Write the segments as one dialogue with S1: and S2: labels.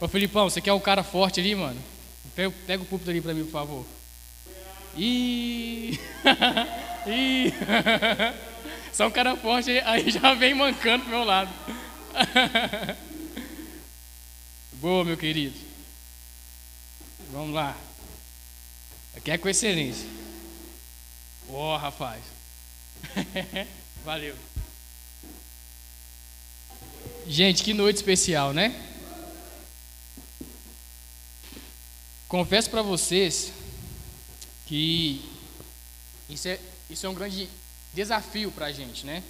S1: Ô Filipão, você quer o cara forte ali, mano? Pega, pega o púlpito ali pra mim, por favor. Ih! Ih! Só um cara forte aí já vem mancando pro meu lado. Boa, meu querido. Vamos lá. Aqui é com excelência. Ó, oh, rapaz. Valeu. Gente, que noite especial, né? Confesso para vocês que isso é, isso é um grande desafio para a gente, né?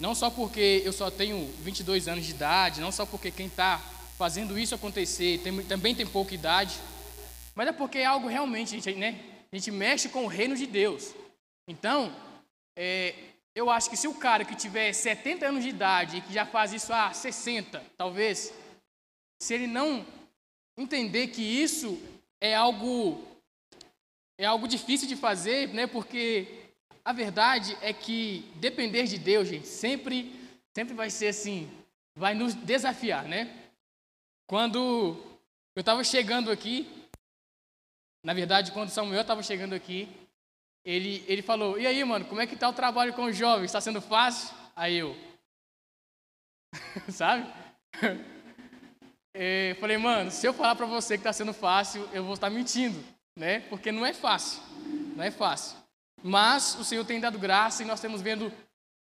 S1: Não só porque eu só tenho 22 anos de idade, não só porque quem está fazendo isso acontecer tem, também tem pouca idade, mas é porque é algo realmente, gente, né? A gente mexe com o reino de Deus. Então, é, eu acho que se o cara que tiver 70 anos de idade e que já faz isso há 60, talvez, se ele não entender que isso é algo é algo difícil de fazer, né? Porque a verdade é que depender de Deus, gente, sempre, sempre vai ser assim, vai nos desafiar, né? Quando eu estava chegando aqui, na verdade, quando Samuel estava chegando aqui, ele, ele falou: E aí, mano, como é que tá o trabalho com os jovens? Está sendo fácil? Aí eu, sabe? É, falei, mano, se eu falar para você que está sendo fácil, eu vou estar mentindo, né? Porque não é fácil, não é fácil. Mas o Senhor tem dado graça e nós vendo,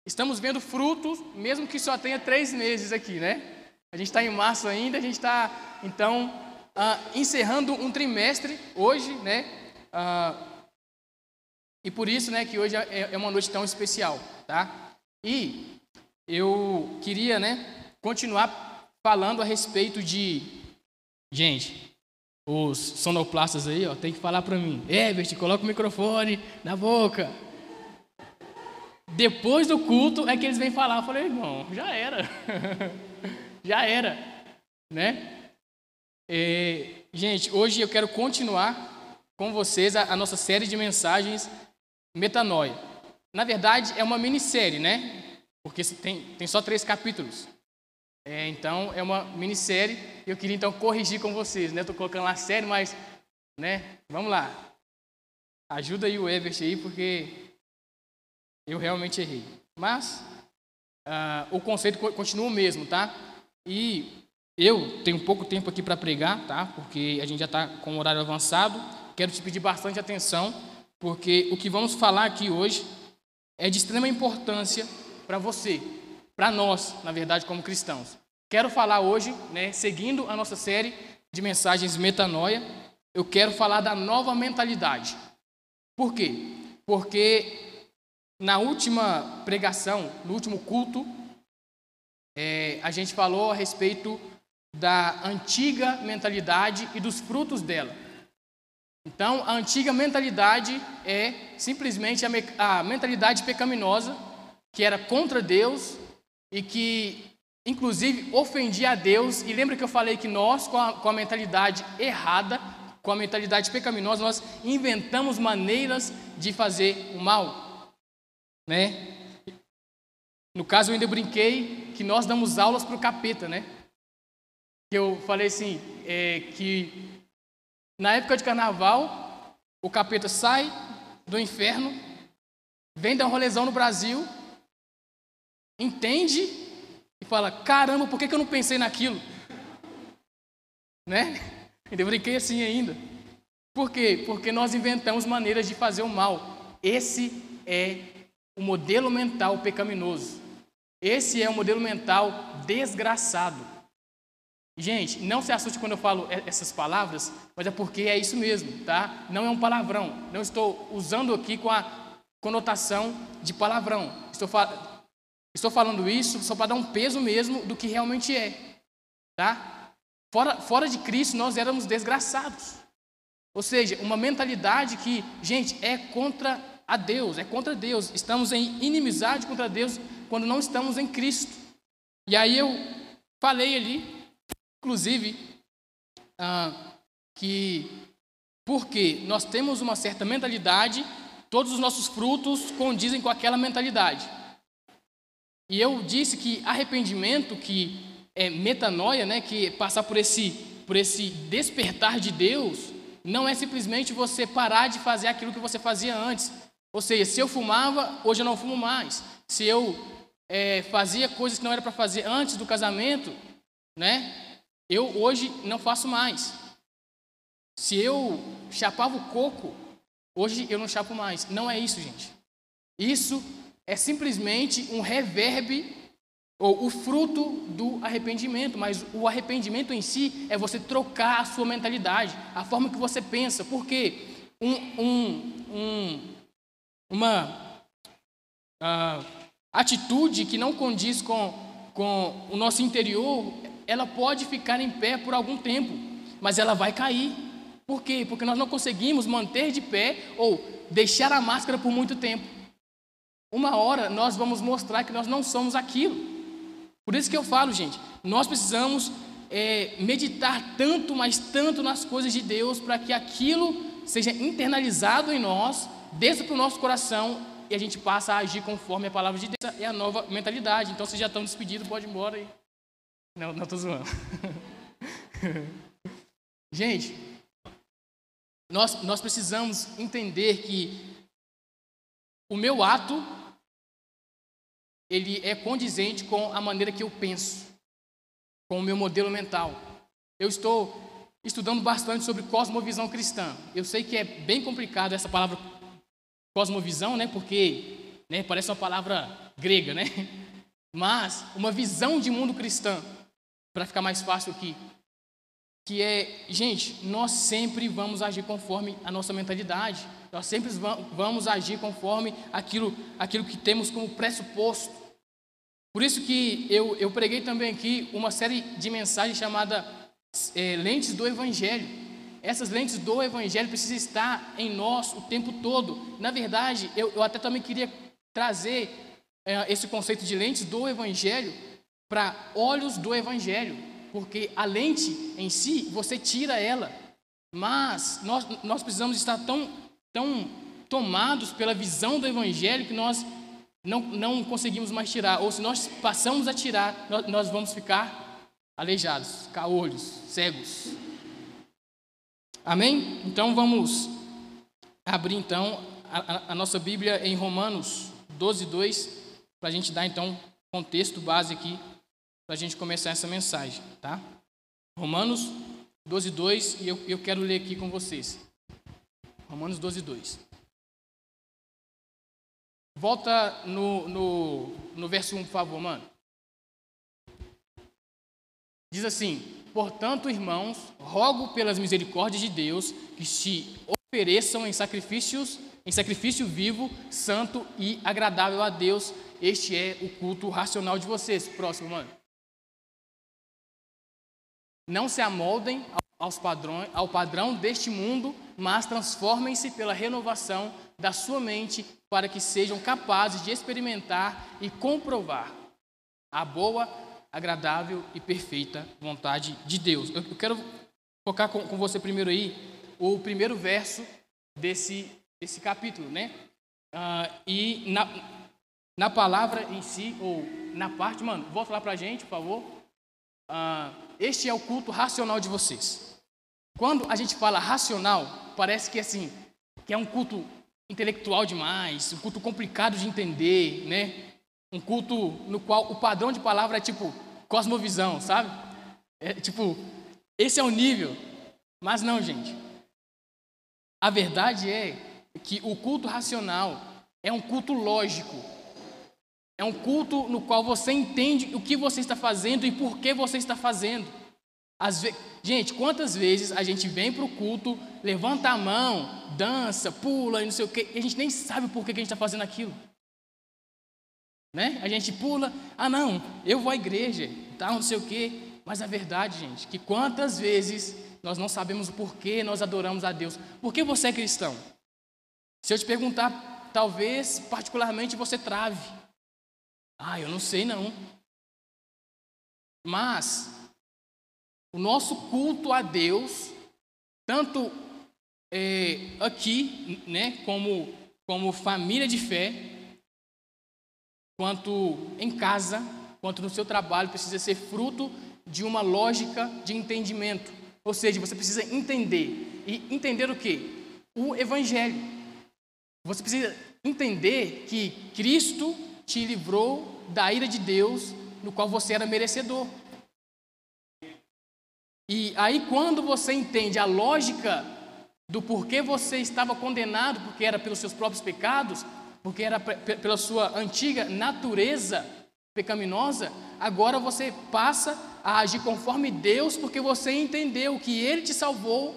S1: estamos vendo frutos, mesmo que só tenha três meses aqui, né? A gente está em março ainda, a gente está, então, uh, encerrando um trimestre hoje, né? Uh, e por isso, né, que hoje é, é uma noite tão especial, tá? E eu queria, né, continuar falando a respeito de, gente, os sonoplastas aí, ó, tem que falar para mim. Herbert, coloca o microfone na boca. Depois do culto é que eles vêm falar. Eu falei, irmão, já era. já era. Né? E, gente, hoje eu quero continuar com vocês a, a nossa série de mensagens Metanoia. Na verdade, é uma minissérie, né? Porque tem, tem só três capítulos. É, então, é uma minissérie. Eu queria então corrigir com vocês, né? Estou colocando lá série, mas, né? Vamos lá. Ajuda aí o Everett aí, porque eu realmente errei. Mas uh, o conceito continua o mesmo, tá? E eu tenho pouco tempo aqui para pregar, tá? Porque a gente já está com o horário avançado. Quero te pedir bastante atenção, porque o que vamos falar aqui hoje é de extrema importância para você, para nós, na verdade, como cristãos. Quero falar hoje, né, seguindo a nossa série de mensagens Metanoia, eu quero falar da nova mentalidade. Por quê? Porque na última pregação, no último culto, é, a gente falou a respeito da antiga mentalidade e dos frutos dela. Então, a antiga mentalidade é simplesmente a, me a mentalidade pecaminosa, que era contra Deus, e que, inclusive, ofendia a Deus. E lembra que eu falei que nós, com a, com a mentalidade errada, com a mentalidade pecaminosa, nós inventamos maneiras de fazer o mal, né? No caso, eu ainda brinquei que nós damos aulas para o capeta, né? Eu falei assim, é, que na época de carnaval, o capeta sai do inferno, vem dar um rolezão no Brasil, entende e fala: caramba, por que, eu não pensei naquilo? Né? Eu brinquei assim ainda. Por quê? Porque nós inventamos maneiras de fazer o mal. Esse é o modelo mental pecaminoso. Esse é o modelo mental desgraçado. Gente, não se assuste quando eu falo essas palavras, mas é porque é isso mesmo, tá? Não é um palavrão. Não estou usando aqui com a conotação de palavrão. Estou falando Estou falando isso só para dar um peso mesmo do que realmente é. Tá? Fora, fora de Cristo, nós éramos desgraçados. Ou seja, uma mentalidade que, gente, é contra a Deus, é contra Deus. Estamos em inimizade contra Deus quando não estamos em Cristo. E aí eu falei ali, inclusive, ah, que porque nós temos uma certa mentalidade, todos os nossos frutos condizem com aquela mentalidade. E eu disse que arrependimento, que é, metanoia, né, que passar por esse, por esse despertar de Deus, não é simplesmente você parar de fazer aquilo que você fazia antes. Ou seja, se eu fumava, hoje eu não fumo mais. Se eu é, fazia coisas que não era para fazer antes do casamento, né, eu hoje não faço mais. Se eu chapava o coco, hoje eu não chapo mais. Não é isso, gente. Isso é simplesmente um reverb ou o fruto do arrependimento, mas o arrependimento em si é você trocar a sua mentalidade, a forma que você pensa, porque um, um, um, uma uh, atitude que não condiz com, com o nosso interior, ela pode ficar em pé por algum tempo, mas ela vai cair. Por quê? Porque nós não conseguimos manter de pé ou deixar a máscara por muito tempo. Uma hora nós vamos mostrar que nós não somos aquilo. Por isso que eu falo, gente, nós precisamos é, meditar tanto, mas tanto nas coisas de Deus, para que aquilo seja internalizado em nós, desça para o nosso coração e a gente passa a agir conforme a palavra de Deus. É a nova mentalidade. Então, vocês já estão despedidos, pode ir embora aí. Não, não estou zoando. gente, nós, nós precisamos entender que o meu ato ele é condizente com a maneira que eu penso, com o meu modelo mental. Eu estou estudando bastante sobre cosmovisão cristã. Eu sei que é bem complicado essa palavra cosmovisão, né? Porque né, parece uma palavra grega, né? Mas uma visão de mundo cristã, para ficar mais fácil aqui, que é, gente, nós sempre vamos agir conforme a nossa mentalidade. Nós sempre vamos agir conforme aquilo, aquilo que temos como pressuposto. Por isso que eu, eu preguei também aqui uma série de mensagens chamada é, Lentes do Evangelho. Essas lentes do Evangelho precisam estar em nós o tempo todo. Na verdade, eu, eu até também queria trazer é, esse conceito de lentes do Evangelho para olhos do Evangelho, porque a lente em si, você tira ela, mas nós, nós precisamos estar tão tão tomados pela visão do Evangelho que nós não, não conseguimos mais tirar. Ou se nós passamos a tirar, nós, nós vamos ficar aleijados, caolhos, cegos. Amém? Então vamos abrir então a, a nossa Bíblia em Romanos 12, 2, para a gente dar então contexto base aqui, para a gente começar essa mensagem, tá? Romanos 12, 2, e eu, eu quero ler aqui com vocês. Romanos 12, 2. Volta no, no, no verso 1, por favor, mano. Diz assim: Portanto, irmãos, rogo pelas misericórdias de Deus que se ofereçam em sacrifícios, em sacrifício vivo, santo e agradável a Deus. Este é o culto racional de vocês. Próximo, mano. Não se amoldem aos padrões, ao padrão deste mundo, mas transformem-se pela renovação da sua mente para que sejam capazes de experimentar e comprovar a boa, agradável e perfeita vontade de Deus. Eu, quero focar com, com, você primeiro aí o primeiro verso desse, desse capítulo, né? Uh, e na, na palavra em si, ou na parte, mano, volta lá pra gente, por favor. Uh, este é o culto racional de vocês. Quando a gente fala racional, parece que assim, que é um culto intelectual demais, um culto complicado de entender, né? Um culto no qual o padrão de palavra é tipo cosmovisão, sabe? É tipo, esse é o nível. Mas não, gente. A verdade é que o culto racional é um culto lógico. É um culto no qual você entende o que você está fazendo e por que você está fazendo. Ve... Gente, quantas vezes a gente vem para o culto, levanta a mão, dança, pula e não sei o quê, e a gente nem sabe por que a gente está fazendo aquilo. Né? A gente pula, ah não, eu vou à igreja, tal, não sei o quê. Mas a verdade, gente, que quantas vezes nós não sabemos o porquê nós adoramos a Deus. Por que você é cristão? Se eu te perguntar, talvez particularmente você trave. Ah, eu não sei não. Mas o nosso culto a Deus, tanto é, aqui, né, como, como família de fé, quanto em casa, quanto no seu trabalho, precisa ser fruto de uma lógica de entendimento. Ou seja, você precisa entender. E entender o quê? O Evangelho. Você precisa entender que Cristo te livrou da ira de Deus, no qual você era merecedor. E aí, quando você entende a lógica do porquê você estava condenado, porque era pelos seus próprios pecados, porque era pela sua antiga natureza pecaminosa, agora você passa a agir conforme Deus, porque você entendeu que Ele te salvou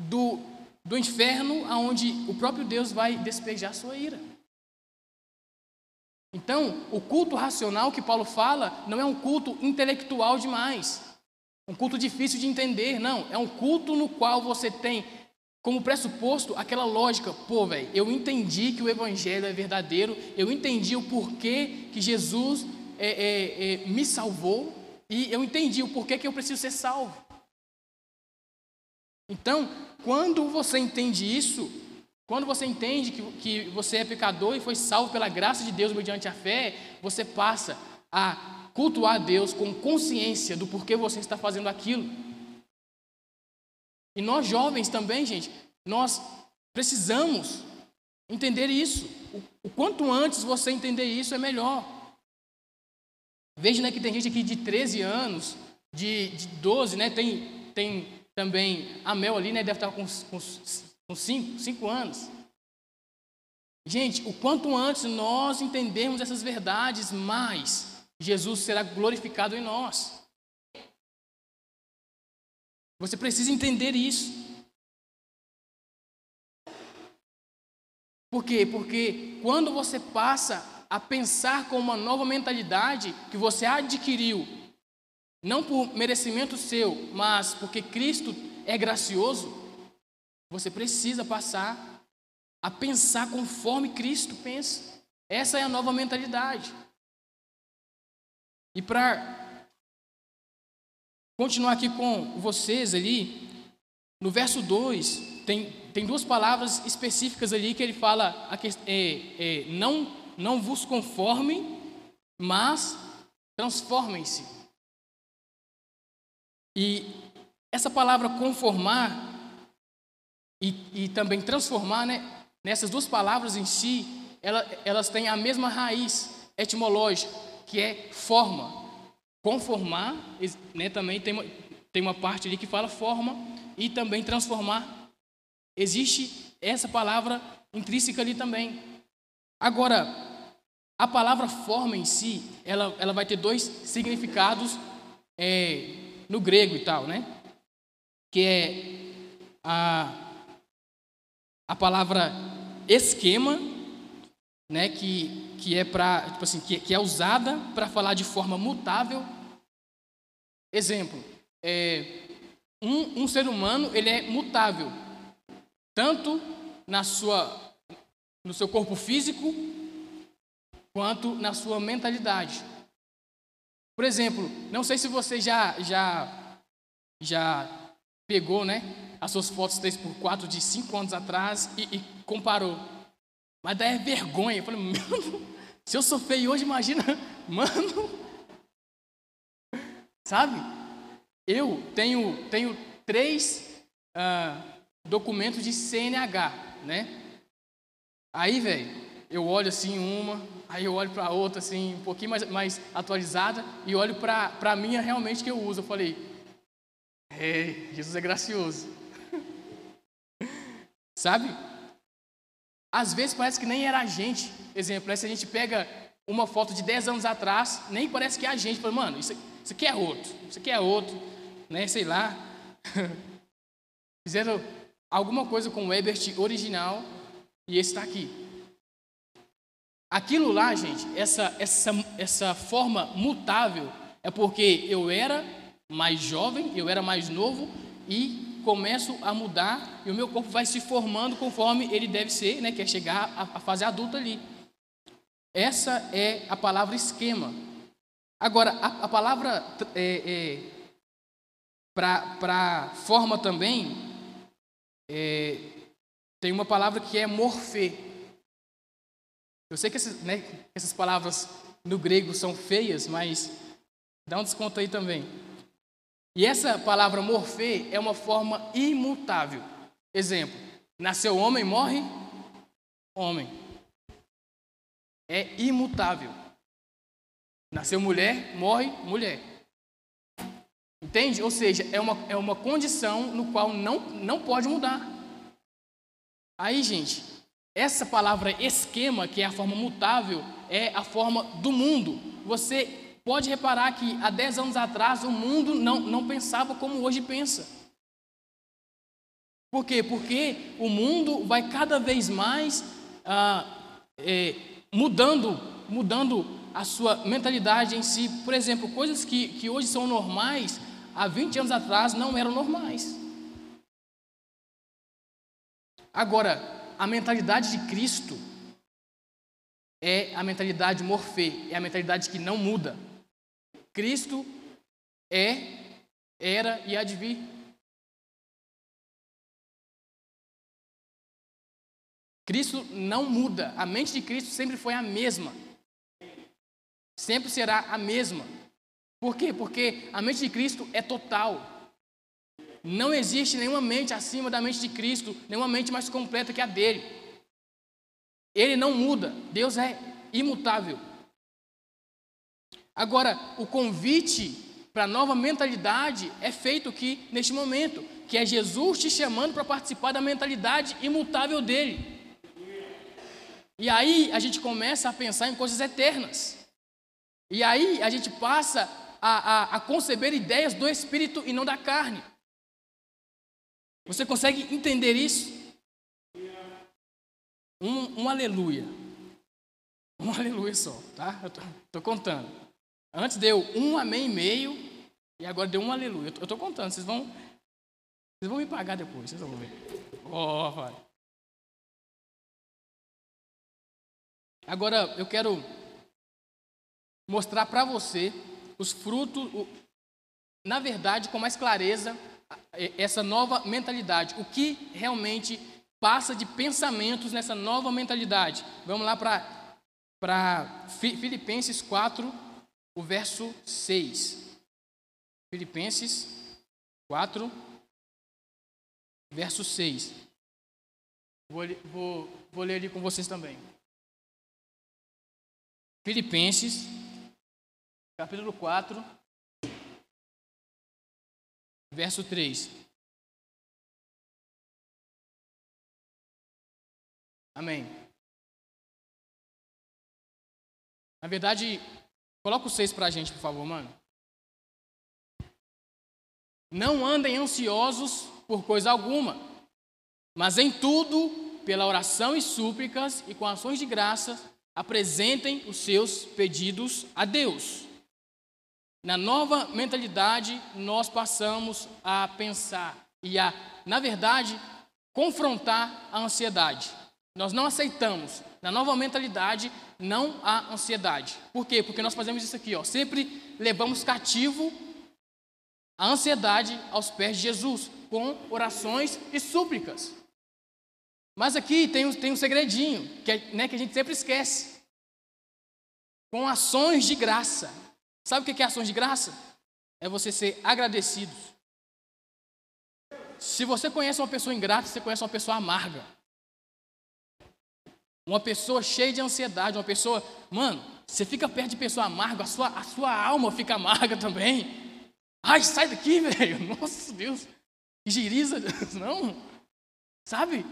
S1: do, do inferno, aonde o próprio Deus vai despejar sua ira. Então, o culto racional que Paulo fala não é um culto intelectual demais, um culto difícil de entender, não. É um culto no qual você tem como pressuposto aquela lógica. Pô, velho, eu entendi que o evangelho é verdadeiro, eu entendi o porquê que Jesus é, é, é, me salvou e eu entendi o porquê que eu preciso ser salvo. Então, quando você entende isso, quando você entende que, que você é pecador e foi salvo pela graça de Deus mediante a fé, você passa a cultuar a Deus com consciência do porquê você está fazendo aquilo. E nós jovens também, gente, nós precisamos entender isso. O, quanto antes você entender isso é melhor. Veja né, que tem gente aqui de 13 anos, de, de 12, né? Tem, tem também a Mel ali, né? Deve estar com, com com cinco, cinco anos. Gente, o quanto antes nós entendermos essas verdades, mais Jesus será glorificado em nós. Você precisa entender isso. Por quê? Porque quando você passa a pensar com uma nova mentalidade que você adquiriu, não por merecimento seu, mas porque Cristo é gracioso, você precisa passar a pensar conforme Cristo pensa. Essa é a nova mentalidade. E para continuar aqui com vocês ali, no verso 2, tem, tem duas palavras específicas ali que ele fala: é, é, não, não vos conformem, mas transformem-se. E essa palavra conformar e, e também transformar, né? Nessas duas palavras em si, ela, elas têm a mesma raiz etimológica, que é forma. Conformar, né, também tem uma, tem uma parte ali que fala forma, e também transformar. Existe essa palavra intrínseca ali também. Agora, a palavra forma em si, ela, ela vai ter dois significados é, no grego e tal, né? Que é a a palavra esquema, né, que, que é para tipo assim, que, que é usada para falar de forma mutável. Exemplo, é, um, um ser humano ele é mutável, tanto na sua, no seu corpo físico quanto na sua mentalidade. Por exemplo, não sei se você já já já pegou, né, as suas fotos 3x4 de 5 anos atrás e, e comparou. Mas daí é vergonha. Eu falei, mano, se eu sou feio hoje, imagina, mano. Sabe? Eu tenho, tenho três uh, documentos de CNH, né? Aí, velho, eu olho assim uma, aí eu olho para outra assim, um pouquinho mais, mais atualizada e olho para a minha realmente que eu uso. Eu falei, é, Jesus é gracioso. Sabe? Às vezes parece que nem era a gente. Exemplo, se a gente pega uma foto de 10 anos atrás, nem parece que é a gente. Fala, mano, isso, isso aqui é outro, isso aqui é outro, né? Sei lá. Fizeram alguma coisa com o Ebert original e esse está aqui. Aquilo lá, gente, essa, essa, essa forma mutável é porque eu era mais jovem, eu era mais novo e começo a mudar e o meu corpo vai se formando conforme ele deve ser, né, que é chegar à fase adulta ali. Essa é a palavra esquema. Agora, a, a palavra é, é, para forma também, é, tem uma palavra que é morfê. Eu sei que essas, né, essas palavras no grego são feias, mas Dá um desconto aí também. E essa palavra morfê é uma forma imutável. Exemplo: nasceu homem, morre homem. É imutável. Nasceu mulher, morre mulher. Entende? Ou seja, é uma, é uma condição no qual não, não pode mudar. Aí, gente, essa palavra esquema, que é a forma mutável, é a forma do mundo. Você pode reparar que há 10 anos atrás o mundo não, não pensava como hoje pensa. Por quê? Porque o mundo vai cada vez mais ah, é, mudando, mudando a sua mentalidade em si. Por exemplo, coisas que, que hoje são normais, há 20 anos atrás não eram normais. Agora, a mentalidade de Cristo é a mentalidade morfê, é a mentalidade que não muda. Cristo é, era e há de vir. Cristo não muda, a mente de Cristo sempre foi a mesma. Sempre será a mesma. Por quê? Porque a mente de Cristo é total. Não existe nenhuma mente acima da mente de Cristo, nenhuma mente mais completa que a dele. Ele não muda, Deus é imutável. Agora, o convite para a nova mentalidade é feito aqui neste momento, que é Jesus te chamando para participar da mentalidade imutável dele. E aí a gente começa a pensar em coisas eternas. E aí a gente passa a, a, a conceber ideias do Espírito e não da carne. Você consegue entender isso? Um, um aleluia. Um aleluia só, tá? Tô, contando. Antes deu um amém e meio e agora deu um aleluia. Eu tô contando, vocês vão vocês vão me pagar depois, vocês vão ver. Oh, vai. Agora eu quero mostrar para você os frutos, na verdade, com mais clareza, essa nova mentalidade. O que realmente passa de pensamentos nessa nova mentalidade. Vamos lá para Filipenses 4, o verso 6. Filipenses 4, verso 6. Vou, vou, vou ler ali com vocês também. Filipenses, capítulo 4, verso 3. Amém. Na verdade, coloca o 6 para a gente, por favor, mano. Não andem ansiosos por coisa alguma, mas em tudo, pela oração e súplicas e com ações de graças, apresentem os seus pedidos a Deus. Na nova mentalidade, nós passamos a pensar e a, na verdade, confrontar a ansiedade. Nós não aceitamos. Na nova mentalidade, não há ansiedade. Por quê? Porque nós fazemos isso aqui, ó. Sempre levamos cativo a ansiedade aos pés de Jesus, com orações e súplicas. Mas aqui tem um, tem um segredinho, que, é, né, que a gente sempre esquece. Com ações de graça. Sabe o que é ações de graça? É você ser agradecido. Se você conhece uma pessoa ingrata, você conhece uma pessoa amarga. Uma pessoa cheia de ansiedade, uma pessoa. Mano, você fica perto de pessoa amarga, a sua, a sua alma fica amarga também. Ai, sai daqui, velho. Nossa Deus. Giriza, não. Sabe?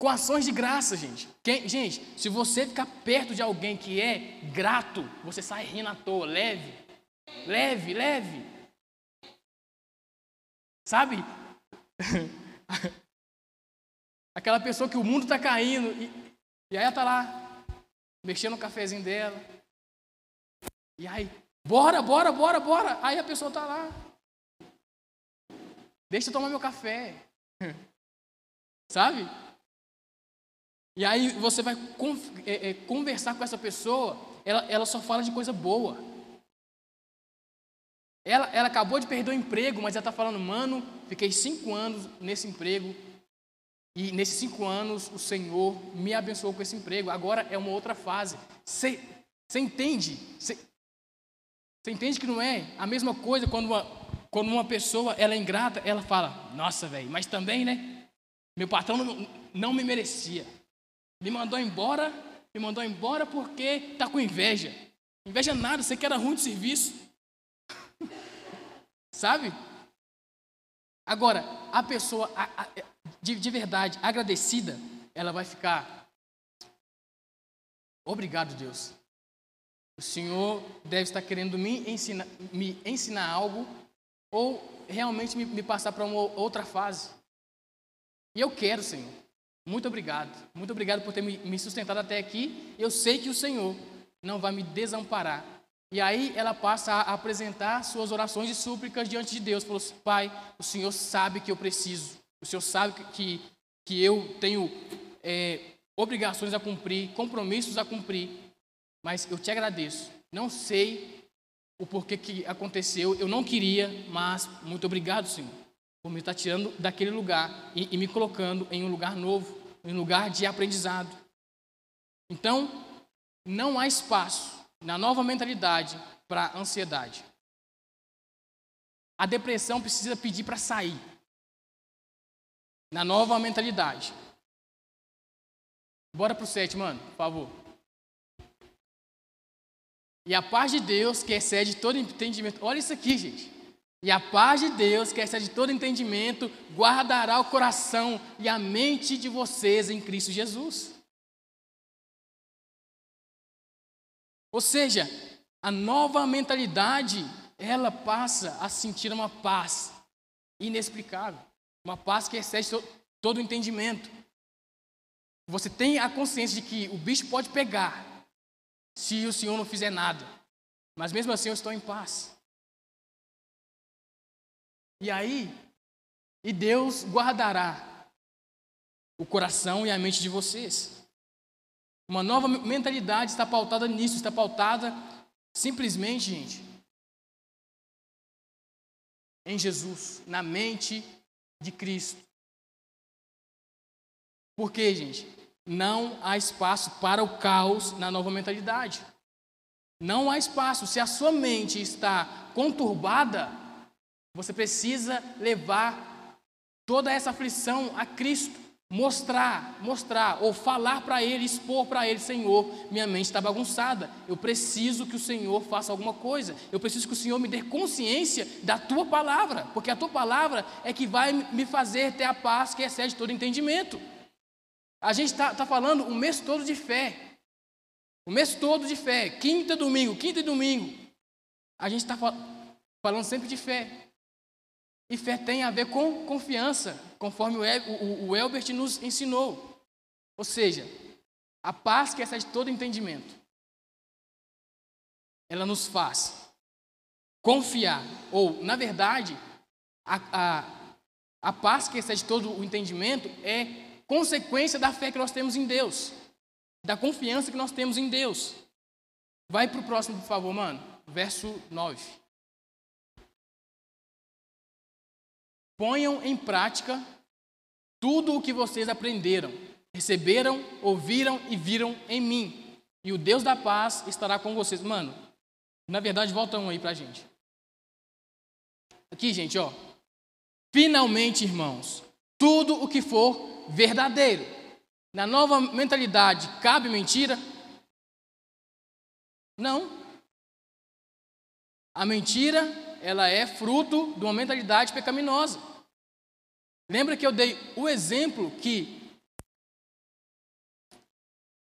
S1: Com ações de graça, gente. Quem, gente, se você ficar perto de alguém que é grato, você sai rindo à toa, leve. Leve, leve. Sabe? Aquela pessoa que o mundo está caindo e, e aí ela está lá, mexendo no cafezinho dela. E aí, bora, bora, bora, bora. Aí a pessoa está lá. Deixa eu tomar meu café. Sabe? E aí você vai é, é, conversar com essa pessoa, ela, ela só fala de coisa boa. Ela, ela acabou de perder o emprego, mas ela está falando, mano, fiquei cinco anos nesse emprego, e nesses cinco anos o Senhor me abençoou com esse emprego. Agora é uma outra fase. Você entende? Você, entende que não é a mesma coisa quando uma, quando uma pessoa ela é ingrata, ela fala: Nossa, velho, mas também, né? Meu patrão não, não me merecia. Me mandou embora, me mandou embora porque tá com inveja. Inveja nada, você que era ruim de serviço. Sabe? Agora, a pessoa a, a, de, de verdade agradecida, ela vai ficar. Obrigado, Deus. O Senhor deve estar querendo me ensinar, me ensinar algo ou realmente me, me passar para uma outra fase. E eu quero, Senhor. Muito obrigado. Muito obrigado por ter me, me sustentado até aqui. Eu sei que o Senhor não vai me desamparar. E aí ela passa a apresentar suas orações e súplicas diante de Deus. Falou Pai, o Senhor sabe que eu preciso. O Senhor sabe que, que eu tenho é, obrigações a cumprir, compromissos a cumprir. Mas eu te agradeço. Não sei o porquê que aconteceu. Eu não queria, mas muito obrigado, Senhor, por me estar tirando daquele lugar e, e me colocando em um lugar novo, em um lugar de aprendizado. Então, não há espaço na nova mentalidade para ansiedade. A depressão precisa pedir para sair. Na nova mentalidade. Bora pro 7, mano, por favor. E a paz de Deus, que excede todo entendimento. Olha isso aqui, gente. E a paz de Deus, que excede todo entendimento, guardará o coração e a mente de vocês em Cristo Jesus. Ou seja, a nova mentalidade, ela passa a sentir uma paz inexplicável, uma paz que excede todo o entendimento. Você tem a consciência de que o bicho pode pegar se o Senhor não fizer nada, mas mesmo assim eu estou em paz. E aí, e Deus guardará o coração e a mente de vocês. Uma nova mentalidade está pautada nisso, está pautada simplesmente, gente, em Jesus, na mente de Cristo. Por quê, gente? Não há espaço para o caos na nova mentalidade. Não há espaço. Se a sua mente está conturbada, você precisa levar toda essa aflição a Cristo mostrar, mostrar ou falar para ele, expor para ele, Senhor, minha mente está bagunçada. Eu preciso que o Senhor faça alguma coisa. Eu preciso que o Senhor me dê consciência da tua palavra, porque a tua palavra é que vai me fazer ter a paz que excede todo entendimento. A gente está tá falando o mês todo de fé. O mês todo de fé. Quinta, domingo, quinta e domingo. A gente está falando sempre de fé. E fé tem a ver com confiança, conforme o, Elbert nos ensinou. Ou seja, a paz que excede todo entendimento, ela nos faz confiar, ou, na verdade, a, a, a paz que excede todo o entendimento é consequência da fé que nós temos em Deus, da confiança que nós temos em Deus. Vai para o próximo, por favor, mano. Verso 9. Ponham em prática tudo o que vocês aprenderam, receberam, ouviram e viram em mim. E o Deus da paz estará com vocês. Mano, na verdade, volta um aí pra gente. Aqui, gente, ó. Finalmente, irmãos, tudo o que for verdadeiro. Na nova mentalidade, cabe mentira? Não. A mentira, ela é fruto de uma mentalidade pecaminosa. Lembra que eu dei o exemplo que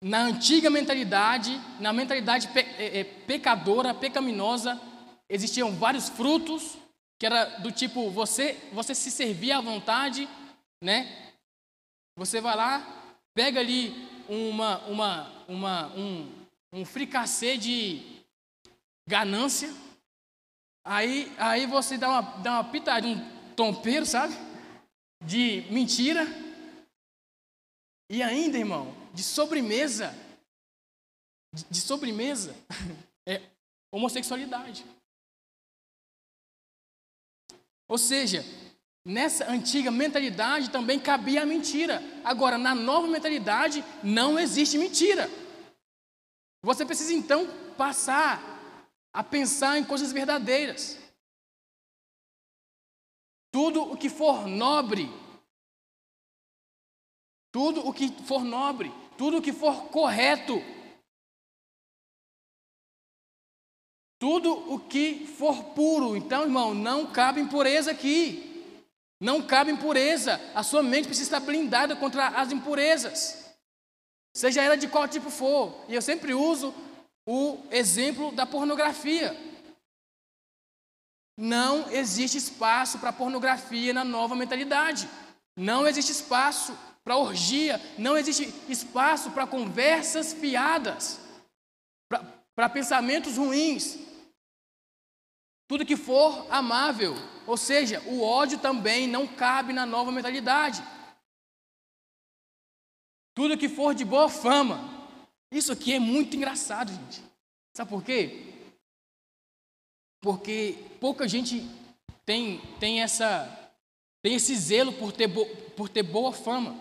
S1: na antiga mentalidade, na mentalidade pe é, é, pecadora, pecaminosa, existiam vários frutos que era do tipo você você se servia à vontade, né? Você vai lá, pega ali uma uma uma um um fricassê de ganância, aí aí você dá uma dá uma pitadinha, um tompeiro, sabe? De mentira e ainda, irmão, de sobremesa, de, de sobremesa, é homossexualidade. Ou seja, nessa antiga mentalidade também cabia a mentira. Agora, na nova mentalidade, não existe mentira. Você precisa então passar a pensar em coisas verdadeiras. Tudo o que for nobre, tudo o que for nobre, tudo o que for correto, tudo o que for puro. Então, irmão, não cabe impureza aqui. Não cabe impureza. A sua mente precisa estar blindada contra as impurezas. Seja ela de qual tipo for. E eu sempre uso o exemplo da pornografia. Não existe espaço para pornografia na nova mentalidade. Não existe espaço para orgia. Não existe espaço para conversas fiadas, para pensamentos ruins. Tudo que for amável, ou seja, o ódio também não cabe na nova mentalidade. Tudo que for de boa fama. Isso aqui é muito engraçado, gente. Sabe por quê? Porque pouca gente tem, tem, essa, tem esse zelo por ter, bo, por ter boa fama.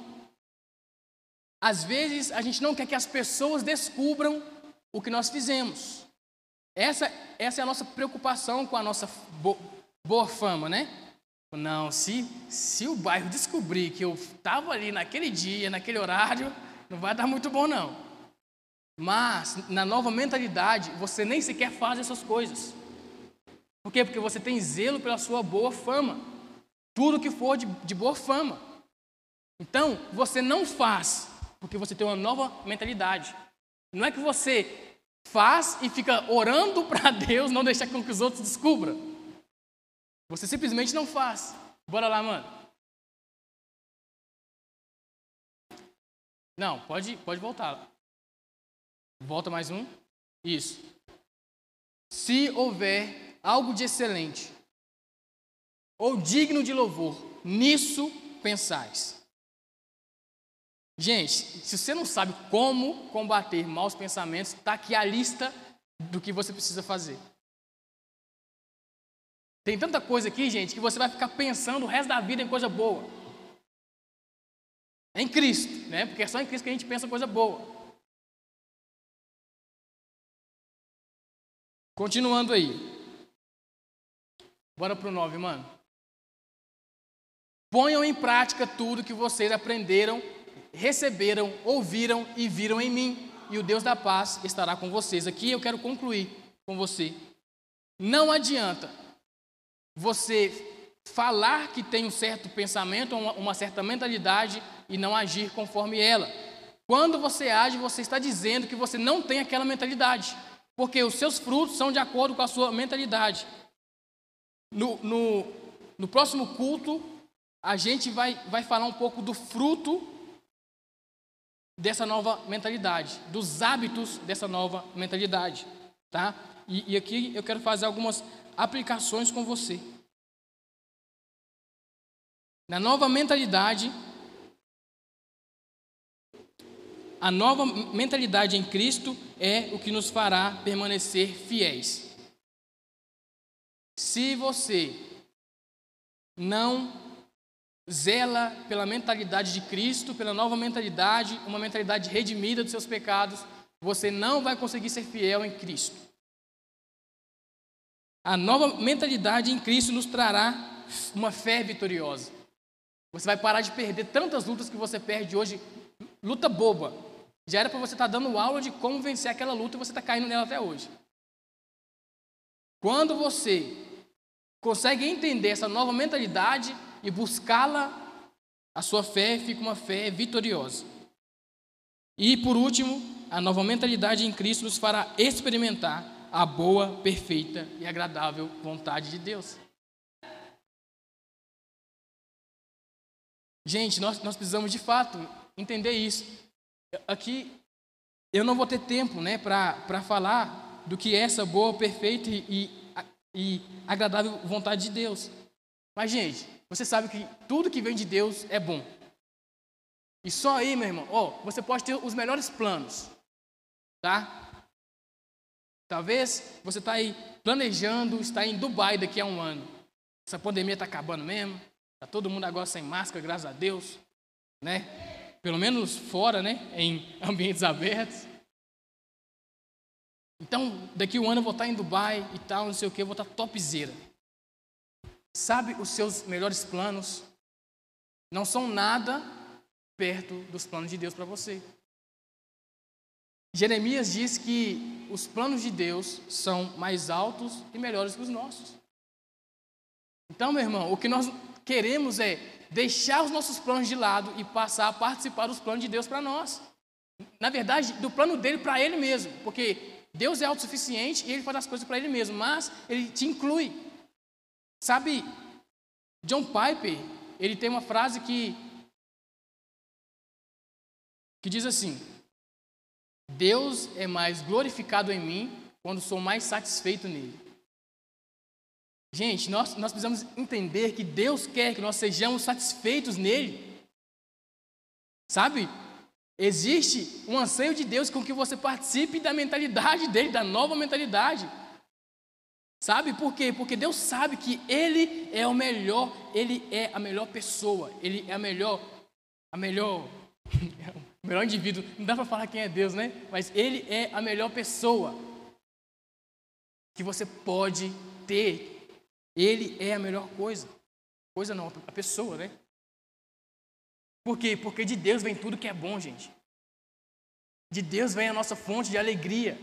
S1: Às vezes a gente não quer que as pessoas descubram o que nós fizemos. Essa, essa é a nossa preocupação com a nossa bo, boa fama, né? Não, se, se o bairro descobrir que eu estava ali naquele dia, naquele horário, não vai dar muito bom, não. Mas, na nova mentalidade, você nem sequer faz essas coisas. Por quê? Porque você tem zelo pela sua boa fama. Tudo que for de, de boa fama. Então, você não faz porque você tem uma nova mentalidade. Não é que você faz e fica orando para Deus não deixar com que os outros descubram. Você simplesmente não faz. Bora lá, mano. Não, pode, pode voltar. Volta mais um. Isso. Se houver algo de excelente ou digno de louvor, nisso pensais. Gente, se você não sabe como combater maus pensamentos, está aqui a lista do que você precisa fazer. Tem tanta coisa aqui, gente, que você vai ficar pensando o resto da vida em coisa boa. Em Cristo, né? Porque é só em Cristo que a gente pensa coisa boa. Continuando aí. Bora pro 9, mano. Ponham em prática tudo que vocês aprenderam, receberam, ouviram e viram em mim, e o Deus da paz estará com vocês. Aqui eu quero concluir com você. Não adianta você falar que tem um certo pensamento, uma, uma certa mentalidade e não agir conforme ela. Quando você age, você está dizendo que você não tem aquela mentalidade, porque os seus frutos são de acordo com a sua mentalidade. No, no, no próximo culto, a gente vai, vai falar um pouco do fruto dessa nova mentalidade, dos hábitos dessa nova mentalidade, tá? E, e aqui eu quero fazer algumas aplicações com você. Na nova mentalidade, a nova mentalidade em Cristo é o que nos fará permanecer fiéis. Se você não zela pela mentalidade de Cristo, pela nova mentalidade, uma mentalidade redimida dos seus pecados, você não vai conseguir ser fiel em Cristo. A nova mentalidade em Cristo nos trará uma fé vitoriosa. Você vai parar de perder tantas lutas que você perde hoje, luta boba. Já era para você estar tá dando aula de como vencer aquela luta e você está caindo nela até hoje. Quando você consegue entender essa nova mentalidade e buscá-la, a sua fé fica uma fé vitoriosa. E por último, a nova mentalidade em Cristo nos fará experimentar a boa, perfeita e agradável vontade de Deus. Gente, nós, nós precisamos de fato entender isso. Aqui eu não vou ter tempo né, para falar do que é essa boa, perfeita e, e agradável vontade de Deus. Mas, gente, você sabe que tudo que vem de Deus é bom. E só aí, meu irmão, ó, você pode ter os melhores planos, tá? Talvez você está aí planejando estar em Dubai daqui a um ano. Essa pandemia está acabando mesmo. Está todo mundo agora sem máscara, graças a Deus. Né? Pelo menos fora, né? em ambientes abertos. Então, daqui um ano eu vou estar em Dubai e tal, não sei o que, eu vou estar topzera. Sabe os seus melhores planos? Não são nada perto dos planos de Deus para você. Jeremias diz que os planos de Deus são mais altos e melhores que os nossos. Então, meu irmão, o que nós queremos é deixar os nossos planos de lado e passar a participar dos planos de Deus para nós. Na verdade, do plano dele para ele mesmo, porque Deus é autossuficiente e ele faz as coisas para ele mesmo, mas ele te inclui. Sabe, John Piper, ele tem uma frase que que diz assim: Deus é mais glorificado em mim quando sou mais satisfeito nele. Gente, nós, nós precisamos entender que Deus quer que nós sejamos satisfeitos nele. Sabe? Existe um anseio de Deus com que você participe da mentalidade dele, da nova mentalidade. Sabe por quê? Porque Deus sabe que Ele é o melhor, Ele é a melhor pessoa, Ele é a melhor, a melhor, o melhor indivíduo. Não dá para falar quem é Deus, né? Mas Ele é a melhor pessoa que você pode ter ele é a melhor coisa. Coisa não, a pessoa, né? Por quê? Porque de Deus vem tudo que é bom, gente. De Deus vem a nossa fonte de alegria.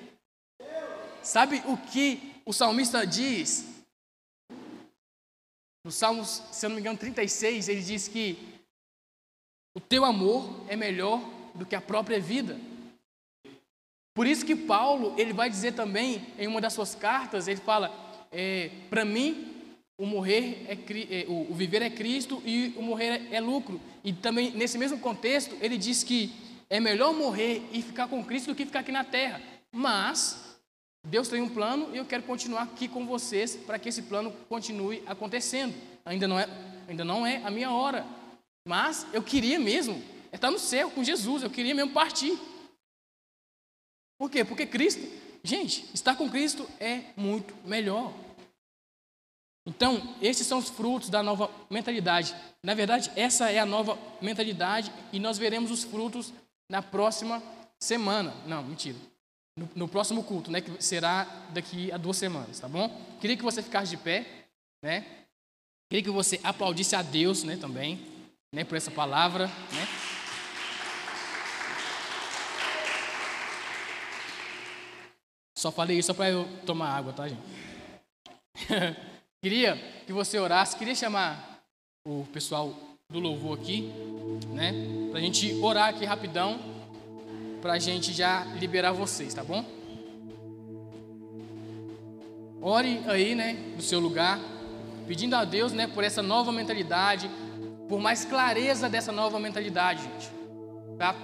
S1: Sabe o que o salmista diz? No Salmos, se eu não me engano, 36, ele diz que o teu amor é melhor do que a própria vida. Por isso que Paulo, ele vai dizer também, em uma das suas cartas, ele fala, é, para mim, o morrer é, é o, viver é Cristo e o morrer é, é lucro. E também nesse mesmo contexto ele diz que é melhor morrer e ficar com Cristo do que ficar aqui na terra. Mas Deus tem um plano e eu quero continuar aqui com vocês para que esse plano continue acontecendo. Ainda não é, ainda não é a minha hora, mas eu queria mesmo estar no céu com Jesus. Eu queria mesmo partir. Por quê? Porque Cristo, gente, estar com Cristo é muito melhor. Então, esses são os frutos da nova mentalidade. Na verdade, essa é a nova mentalidade e nós veremos os frutos na próxima semana. Não, mentira. No, no, próximo culto, né, que será daqui a duas semanas, tá bom? Queria que você ficasse de pé, né? Queria que você aplaudisse a Deus, né, também, né, por essa palavra, né? Só falei isso só para eu tomar água, tá, gente? Queria que você orasse, queria chamar o pessoal do louvor aqui, né? Para a gente orar aqui rapidão, para a gente já liberar vocês, tá bom? Ore aí, né, no seu lugar, pedindo a Deus, né, por essa nova mentalidade, por mais clareza dessa nova mentalidade, gente. Tá?